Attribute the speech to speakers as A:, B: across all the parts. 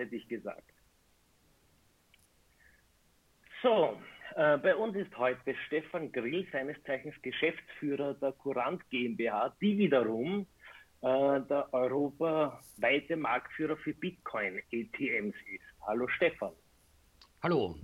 A: hätte ich gesagt. So, äh, bei uns ist heute Stefan Grill, seines Zeichens Geschäftsführer der Courant GmbH, die wiederum äh, der europaweite Marktführer für Bitcoin-ATMs ist. Hallo Stefan.
B: Hallo.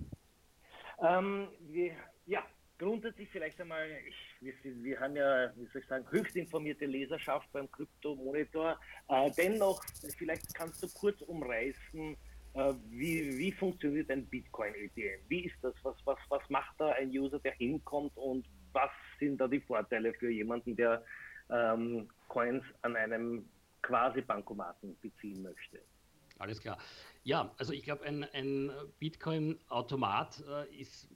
A: Ähm, wir, ja, grundsätzlich vielleicht einmal, ich, wir, wir, haben ja, wie soll ich sagen, höchst informierte Leserschaft beim Kryptomonitor. Äh, dennoch, vielleicht kannst du kurz umreißen, äh, wie, wie funktioniert ein Bitcoin-ATM? Wie ist das? Was, was, was macht da ein User, der hinkommt und was sind da die Vorteile für jemanden, der ähm, Coins an einem quasi Bankomaten beziehen möchte?
B: Alles klar. Ja, also ich glaube, ein, ein Bitcoin-Automat äh, ist,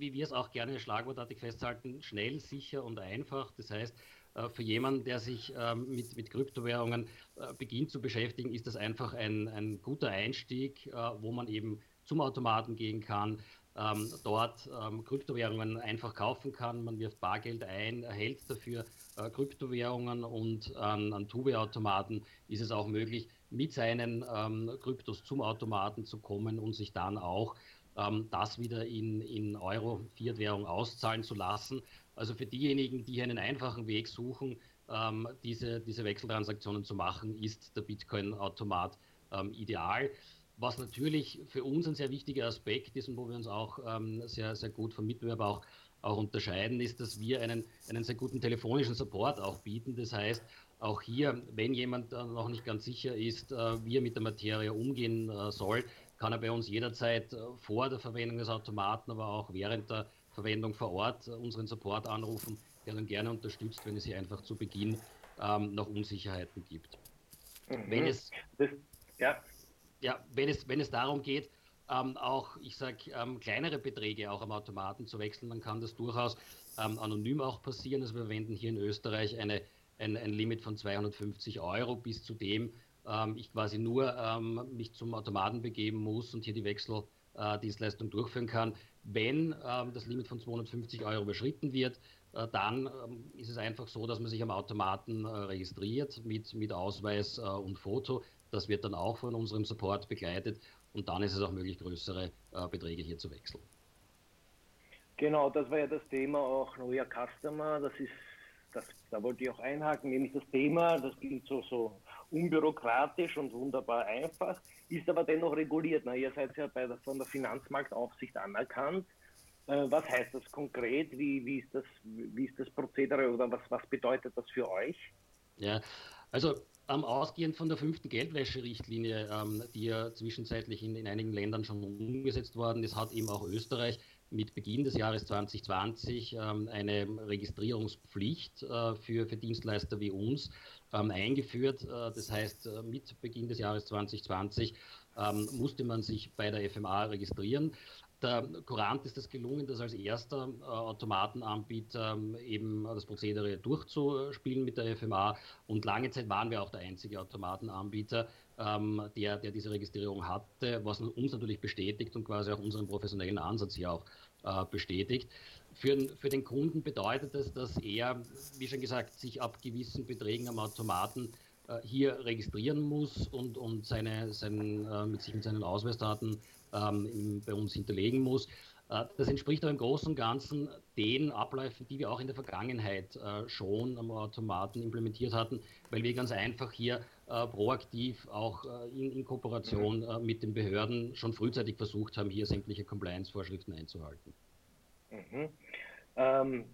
B: wie wir es auch gerne schlagwortartig festhalten, schnell, sicher und einfach. Das heißt, äh, für jemanden, der sich ähm, mit, mit Kryptowährungen äh, beginnt zu beschäftigen, ist das einfach ein, ein guter Einstieg, äh, wo man eben zum Automaten gehen kann, ähm, dort ähm, Kryptowährungen einfach kaufen kann. Man wirft Bargeld ein, erhält dafür äh, Kryptowährungen und an, an Tube-Automaten ist es auch möglich, mit seinen ähm, Kryptos zum Automaten zu kommen und sich dann auch ähm, das wieder in, in Euro, Fiat-Währung auszahlen zu lassen. Also für diejenigen, die einen einfachen Weg suchen, ähm, diese, diese Wechseltransaktionen zu machen, ist der Bitcoin-Automat ähm, ideal. Was natürlich für uns ein sehr wichtiger Aspekt ist und wo wir uns auch ähm, sehr, sehr gut vom Mitbewerber auch, auch unterscheiden, ist, dass wir einen, einen sehr guten telefonischen Support auch bieten. Das heißt, auch hier, wenn jemand äh, noch nicht ganz sicher ist, äh, wie er mit der Materie umgehen äh, soll, kann er bei uns jederzeit äh, vor der Verwendung des Automaten, aber auch während der Verwendung vor Ort äh, unseren Support anrufen, der dann gerne unterstützt, wenn es hier einfach zu Beginn ähm, noch Unsicherheiten gibt. Mhm. Wenn es, das, ja. Ja, wenn es, wenn es darum geht, ähm, auch, ich sage, ähm, kleinere Beträge auch am Automaten zu wechseln, dann kann das durchaus ähm, anonym auch passieren. Also wir verwenden hier in Österreich eine, ein, ein Limit von 250 Euro, bis zu dem ähm, ich quasi nur ähm, mich zum Automaten begeben muss und hier die Wechseldienstleistung durchführen kann. Wenn ähm, das Limit von 250 Euro überschritten wird, äh, dann ähm, ist es einfach so, dass man sich am Automaten äh, registriert mit, mit Ausweis äh, und Foto. Das wird dann auch von unserem Support begleitet und dann ist es auch möglich, größere Beträge hier zu wechseln.
A: Genau, das war ja das Thema auch neuer Customer. Das ist, das, da wollte ich auch einhaken, nämlich das Thema, das klingt so, so unbürokratisch und wunderbar einfach, ist aber dennoch reguliert. Na, ihr seid ja bei der, von der Finanzmarktaufsicht anerkannt. Äh, was heißt das konkret? Wie, wie, ist das, wie ist das Prozedere oder was, was bedeutet das für euch?
B: Ja, also ähm, ausgehend von der fünften Geldwäscherichtlinie, ähm, die ja zwischenzeitlich in, in einigen Ländern schon umgesetzt worden ist, hat eben auch Österreich mit Beginn des Jahres 2020 ähm, eine Registrierungspflicht äh, für, für Dienstleister wie uns ähm, eingeführt. Äh, das heißt, äh, mit Beginn des Jahres 2020 ähm, musste man sich bei der FMA registrieren. Der Courant ist es gelungen, das als erster äh, Automatenanbieter ähm, eben das Prozedere durchzuspielen mit der FMA. Und lange Zeit waren wir auch der einzige Automatenanbieter, ähm, der, der diese Registrierung hatte, was uns natürlich bestätigt und quasi auch unseren professionellen Ansatz hier auch äh, bestätigt. Für, für den Kunden bedeutet das, dass er, wie schon gesagt, sich ab gewissen Beträgen am Automaten äh, hier registrieren muss und, und seine, sein, äh, mit sich mit seinen Ausweisdaten ähm, bei uns hinterlegen muss. Äh, das entspricht aber im Großen und Ganzen den Abläufen, die wir auch in der Vergangenheit äh, schon am Automaten implementiert hatten, weil wir ganz einfach hier äh, proaktiv auch in, in Kooperation mhm. mit den Behörden schon frühzeitig versucht haben, hier sämtliche Compliance-Vorschriften einzuhalten.
A: Mhm. Ähm,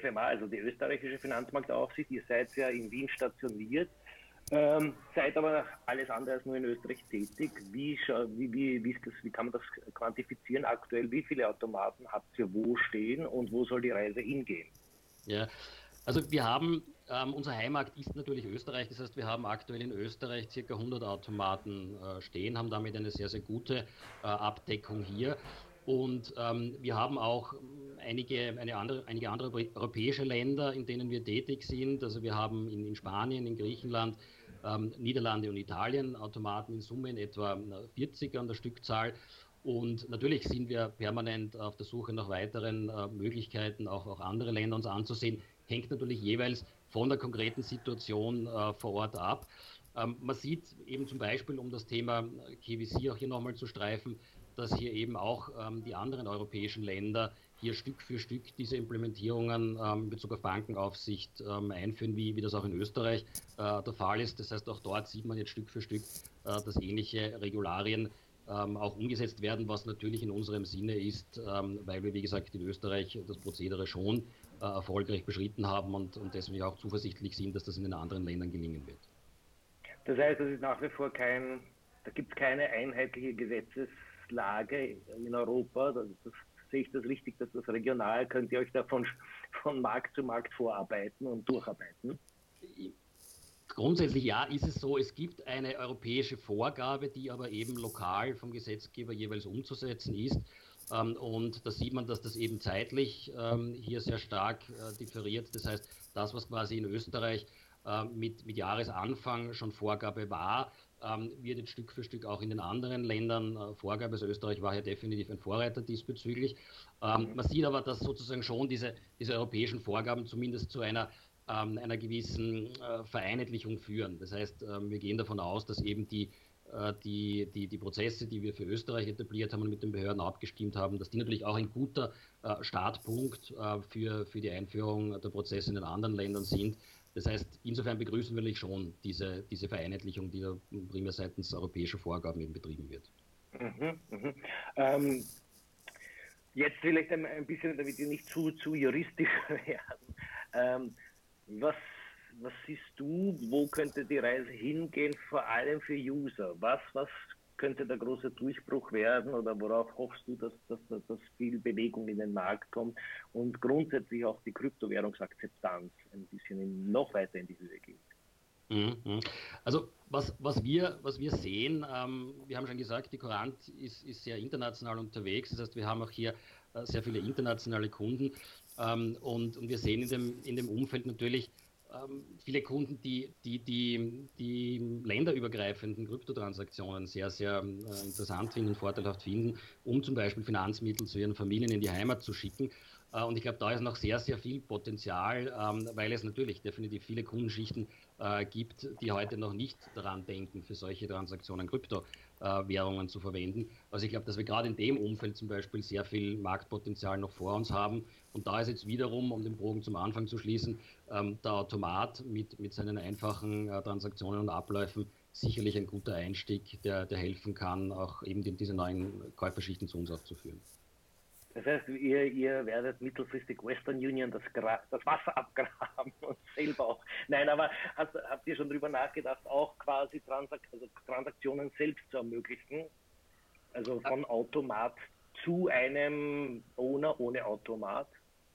A: FMA, also die österreichische Finanzmarktaufsicht, ihr seid ja in Wien stationiert. Ähm, seid aber alles andere als nur in Österreich tätig. Wie, wie, wie, wie, das, wie, kann man das quantifizieren aktuell? Wie viele Automaten habt ihr wo stehen und wo soll die Reise hingehen?
B: Ja, also wir haben, ähm, unser Heimat ist natürlich Österreich, das heißt wir haben aktuell in Österreich ca. 100 Automaten äh, stehen, haben damit eine sehr, sehr gute äh, Abdeckung hier. Und ähm, wir haben auch einige, eine andere, einige andere europäische Länder, in denen wir tätig sind. Also wir haben in, in Spanien, in Griechenland, ähm, Niederlande und Italien Automaten in Summe in etwa 40 äh, an der Stückzahl. Und natürlich sind wir permanent auf der Suche nach weiteren äh, Möglichkeiten, auch, auch andere Länder uns anzusehen. Hängt natürlich jeweils von der konkreten Situation äh, vor Ort ab. Ähm, man sieht eben zum Beispiel, um das Thema KVC auch hier nochmal zu streifen, dass hier eben auch ähm, die anderen europäischen Länder hier Stück für Stück diese Implementierungen ähm, in Bezug auf Bankenaufsicht ähm, einführen, wie, wie das auch in Österreich äh, der Fall ist. Das heißt, auch dort sieht man jetzt Stück für Stück, äh, dass ähnliche Regularien ähm, auch umgesetzt werden, was natürlich in unserem Sinne ist, ähm, weil wir, wie gesagt, in Österreich das Prozedere schon äh, erfolgreich beschritten haben und, und deswegen auch zuversichtlich sind, dass das in den anderen Ländern gelingen wird.
A: Das heißt, es ist nach wie vor kein, da gibt es keine einheitliche Gesetzeslage in Europa. Das, das, sehe ich das richtig, dass das regional, könnt ihr euch da von, von Markt zu Markt vorarbeiten und durcharbeiten?
B: Grundsätzlich ja, ist es so, es gibt eine europäische Vorgabe, die aber eben lokal vom Gesetzgeber jeweils umzusetzen ist. Ähm, und da sieht man, dass das eben zeitlich ähm, hier sehr stark äh, differiert. Das heißt, das, was quasi in Österreich äh, mit, mit Jahresanfang schon Vorgabe war, ähm, wird jetzt Stück für Stück auch in den anderen Ländern äh, Vorgabe. Also Österreich war ja definitiv ein Vorreiter diesbezüglich. Ähm, man sieht aber, dass sozusagen schon diese, diese europäischen Vorgaben zumindest zu einer ähm, einer gewissen äh, Vereinheitlichung führen. Das heißt, ähm, wir gehen davon aus, dass eben die, äh, die, die, die Prozesse, die wir für Österreich etabliert haben und mit den Behörden abgestimmt haben, dass die natürlich auch ein guter äh, Startpunkt äh, für, für die Einführung der Prozesse in den anderen Ländern sind. Das heißt, insofern begrüßen wir schon diese, diese Vereinheitlichung, die da primär seitens europäischer Vorgaben eben betrieben wird. Mhm,
A: mh. ähm, jetzt vielleicht ein, ein, bisschen, damit wir nicht zu, zu juristisch werden. Ähm, was, was siehst du, wo könnte die Reise hingehen, vor allem für User? Was, was könnte der große Durchbruch werden oder worauf hoffst du, dass, dass, dass viel Bewegung in den Markt kommt und grundsätzlich auch die Kryptowährungsakzeptanz ein bisschen in, noch weiter in die Höhe geht?
B: Mhm, mhm. Also was, was, wir, was wir sehen, ähm, wir haben schon gesagt, die Courant ist, ist sehr international unterwegs. Das heißt, wir haben auch hier äh, sehr viele internationale Kunden ähm, und, und wir sehen in dem, in dem Umfeld natürlich, viele Kunden, die, die, die, die länderübergreifenden Kryptotransaktionen sehr, sehr äh, interessant finden, vorteilhaft finden, um zum Beispiel Finanzmittel zu ihren Familien in die Heimat zu schicken. Äh, und ich glaube, da ist noch sehr, sehr viel Potenzial, ähm, weil es natürlich definitiv viele Kundenschichten äh, gibt, die heute noch nicht daran denken, für solche Transaktionen Kryptowährungen zu verwenden. Also ich glaube, dass wir gerade in dem Umfeld zum Beispiel sehr viel Marktpotenzial noch vor uns haben. Und da ist jetzt wiederum, um den Bogen zum Anfang zu schließen, ähm, der Automat mit, mit seinen einfachen äh, Transaktionen und Abläufen sicherlich ein guter Einstieg, der, der helfen kann, auch eben diese neuen Käuferschichten zu uns auch zu führen.
A: Das heißt, ihr, ihr werdet mittelfristig Western Union das, das Wasser abgraben und selber auch. Nein, aber hast, habt ihr schon darüber nachgedacht, auch quasi Transak also Transaktionen selbst zu ermöglichen? Also von Automat zu einem Owner ohne Automat?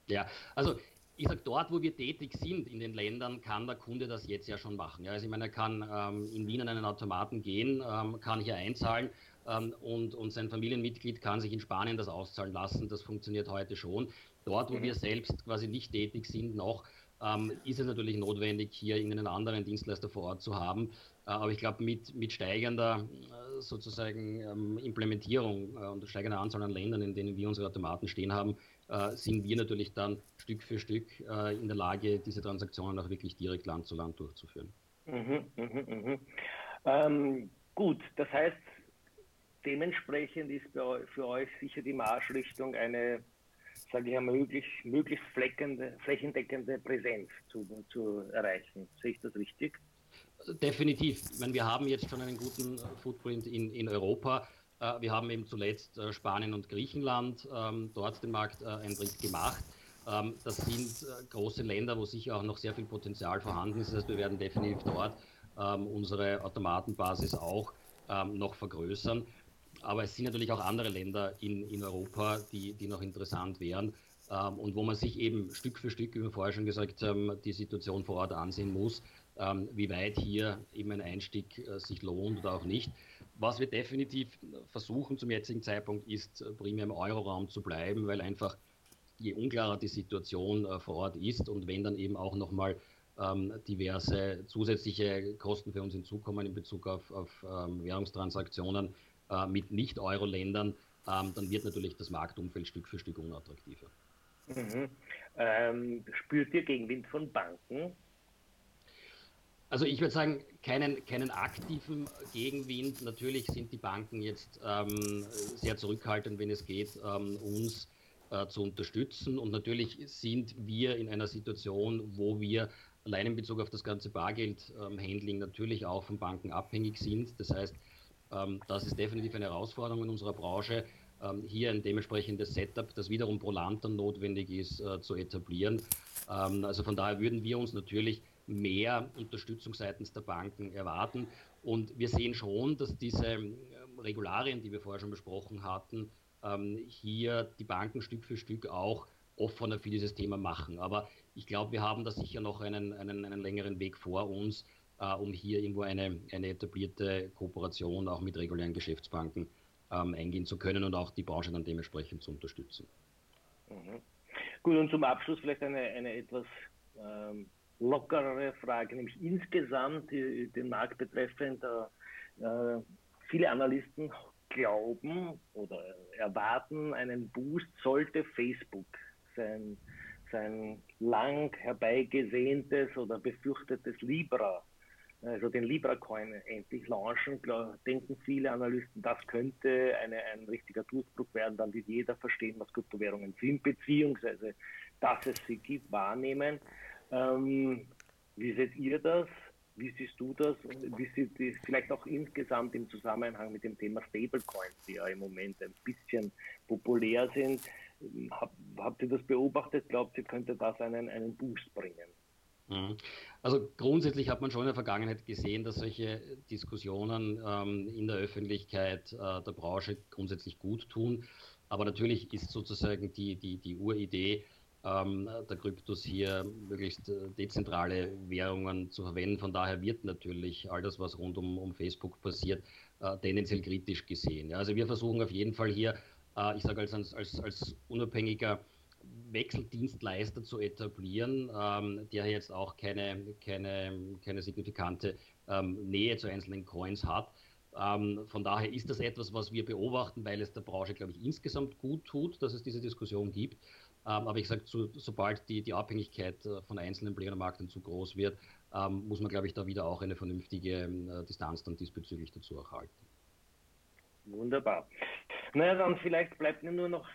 B: Ja, also ich sage, dort, wo wir tätig sind in den Ländern, kann der Kunde das jetzt ja schon machen. Ja, also ich meine, er kann ähm, in Wien an einen Automaten gehen, ähm, kann hier einzahlen und, und sein Familienmitglied kann sich in Spanien das auszahlen lassen. Das funktioniert heute schon. Dort, wo mhm. wir selbst quasi nicht tätig sind, noch, ähm, ist es natürlich notwendig, hier irgendeinen anderen Dienstleister vor Ort zu haben. Äh, aber ich glaube, mit, mit steigender äh, sozusagen ähm, Implementierung äh, und steigender Anzahl an Ländern, in denen wir unsere Automaten stehen haben, äh, sind wir natürlich dann Stück für Stück äh, in der Lage, diese Transaktionen auch wirklich direkt Land zu Land durchzuführen. Mhm,
A: mh, mh. Ähm, gut, das heißt, dementsprechend ist für euch sicher die Marschrichtung eine, sage ich einmal, möglichst, möglichst flächendeckende Präsenz zu, zu erreichen. Sehe ich das richtig?
B: Definitiv. Ich meine, wir haben jetzt schon einen guten Footprint in, in Europa. Äh, wir haben eben zuletzt äh, Spanien und Griechenland ähm, dort den Markteintritt gemacht. Ähm, das sind äh, große Länder, wo sicher auch noch sehr viel Potenzial vorhanden ist. Das heißt, wir werden definitiv dort ähm, unsere Automatenbasis auch noch vergrößern. Aber es sind natürlich auch andere Länder in, in Europa, die, die noch interessant wären ähm, und wo man sich eben Stück für Stück, wie wir vorher schon gesagt haben, die Situation vor Ort ansehen muss, ähm, wie weit hier eben ein Einstieg äh, sich lohnt oder auch nicht. Was wir definitiv versuchen zum jetzigen Zeitpunkt ist, äh, primär im Euroraum zu bleiben, weil einfach je unklarer die Situation äh, vor Ort ist und wenn dann eben auch nochmal ähm, diverse zusätzliche Kosten für uns hinzukommen in Bezug auf, auf ähm, Währungstransaktionen, äh, mit Nicht-Euro-Ländern, ähm, dann wird natürlich das Marktumfeld Stück für Stück unattraktiver.
A: Mhm. Ähm, spürt ihr Gegenwind von Banken?
B: Also ich würde sagen, keinen, keinen aktiven Gegenwind. Natürlich sind die Banken jetzt ähm, sehr zurückhaltend, wenn es geht, ähm, uns äh, zu unterstützen. Und natürlich sind wir in einer Situation, wo wir allein in Bezug auf das ganze Bargeldhandling ähm, natürlich auch von Banken abhängig sind. Das heißt, das ist definitiv eine Herausforderung in unserer Branche, ähm, hier ein dementsprechendes Setup, das wiederum pro Land dann notwendig ist, äh, zu etablieren. Ähm, also von daher würden wir uns natürlich mehr Unterstützung seitens der Banken erwarten. Und wir sehen schon, dass diese ähm, Regularien, die wir vorher schon besprochen hatten, ähm, hier die Banken Stück für Stück auch offener für dieses Thema machen. Aber ich glaube, wir haben da sicher noch einen, einen, einen längeren Weg vor uns, um hier irgendwo eine, eine etablierte Kooperation auch mit regulären Geschäftsbanken ähm, eingehen zu können und auch die Branche dann dementsprechend zu unterstützen.
A: Mhm. Gut, und zum Abschluss vielleicht eine, eine etwas ähm, lockerere Frage, nämlich insgesamt die, den Markt betreffend. Äh, viele Analysten glauben oder erwarten einen Boost, sollte Facebook sein, sein lang herbeigesehntes oder befürchtetes Libra, also den Libra-Coin endlich launchen, denken viele Analysten, das könnte eine, ein richtiger Durchbruch werden, dann wird jeder verstehen, was Kryptowährungen sind, beziehungsweise dass es sie gibt, wahrnehmen. Ähm, wie seht ihr das? Wie siehst du das? Wie sieht das vielleicht auch insgesamt im Zusammenhang mit dem Thema Stablecoins, die ja im Moment ein bisschen populär sind? Hab, habt ihr das beobachtet? Glaubt ihr, könnte das einen, einen Boost bringen?
B: Mhm. Also grundsätzlich hat man schon in der Vergangenheit gesehen, dass solche Diskussionen ähm, in der Öffentlichkeit äh, der Branche grundsätzlich gut tun. Aber natürlich ist sozusagen die, die, die Uridee, ähm, der Kryptos hier möglichst äh, dezentrale Währungen zu verwenden. Von daher wird natürlich all das, was rund um, um Facebook passiert, äh, tendenziell kritisch gesehen. Ja, also wir versuchen auf jeden Fall hier, äh, ich sage als, als, als unabhängiger Wechseldienstleister zu etablieren, ähm, der jetzt auch keine, keine, keine signifikante ähm, Nähe zu einzelnen Coins hat. Ähm, von daher ist das etwas, was wir beobachten, weil es der Branche, glaube ich, insgesamt gut tut, dass es diese Diskussion gibt. Ähm, aber ich sage, so, sobald die, die Abhängigkeit äh, von einzelnen Playern am Markt zu groß wird, ähm, muss man, glaube ich, da wieder auch eine vernünftige äh, Distanz dann diesbezüglich dazu erhalten.
A: Wunderbar. Naja, dann vielleicht bleibt mir nur noch,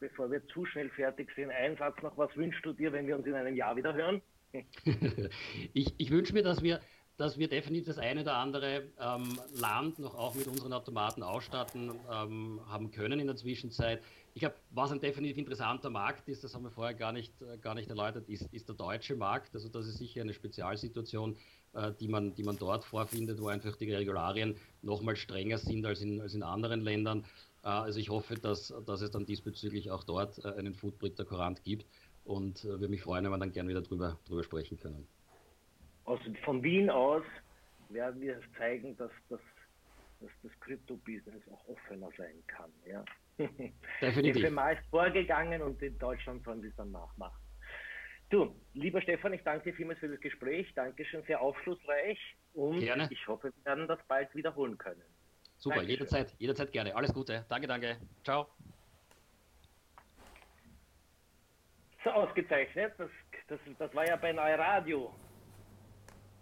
A: bevor wir zu schnell fertig sind, ein Satz noch. Was wünschst du dir, wenn wir uns in einem Jahr wieder hören?
B: ich ich wünsche mir, dass wir dass wir definitiv das eine oder andere ähm, Land noch auch mit unseren Automaten ausstatten ähm, haben können in der Zwischenzeit. Ich glaube, was ein definitiv interessanter Markt ist, das haben wir vorher gar nicht, äh, gar nicht erläutert, ist, ist der deutsche Markt. Also das ist sicher eine Spezialsituation, die, man, die man dort vorfindet, wo einfach die Regularien nochmal strenger sind als in, als in anderen Ländern. Äh, also ich hoffe, dass, dass es dann diesbezüglich auch dort äh, einen Footprint der Korant gibt und äh, würde mich freuen, wenn wir dann gerne wieder drüber, drüber sprechen können
A: aus, von Wien aus werden wir zeigen, dass das, dass das Krypto-Business auch offener sein kann. Ja. Definitiv. Die FMA ist vorgegangen und in Deutschland sollen sie es dann nachmachen. Du, lieber Stefan, ich danke dir vielmals für das Gespräch. Dankeschön, sehr aufschlussreich und gerne. ich hoffe, wir werden das bald wiederholen können.
B: Super, Dankeschön. jederzeit, jederzeit gerne. Alles Gute. Danke, danke. Ciao.
A: So ausgezeichnet. Das, das, das war ja bei Radio.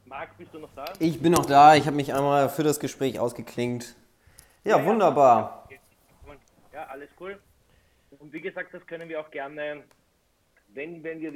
C: Marc, bist du noch da? Ich bin noch da. Ich habe mich einmal für das Gespräch ausgeklingt. Ja, ja wunderbar.
A: Ja, alles cool. Und wie gesagt, das können wir auch gerne, wenn, wenn wir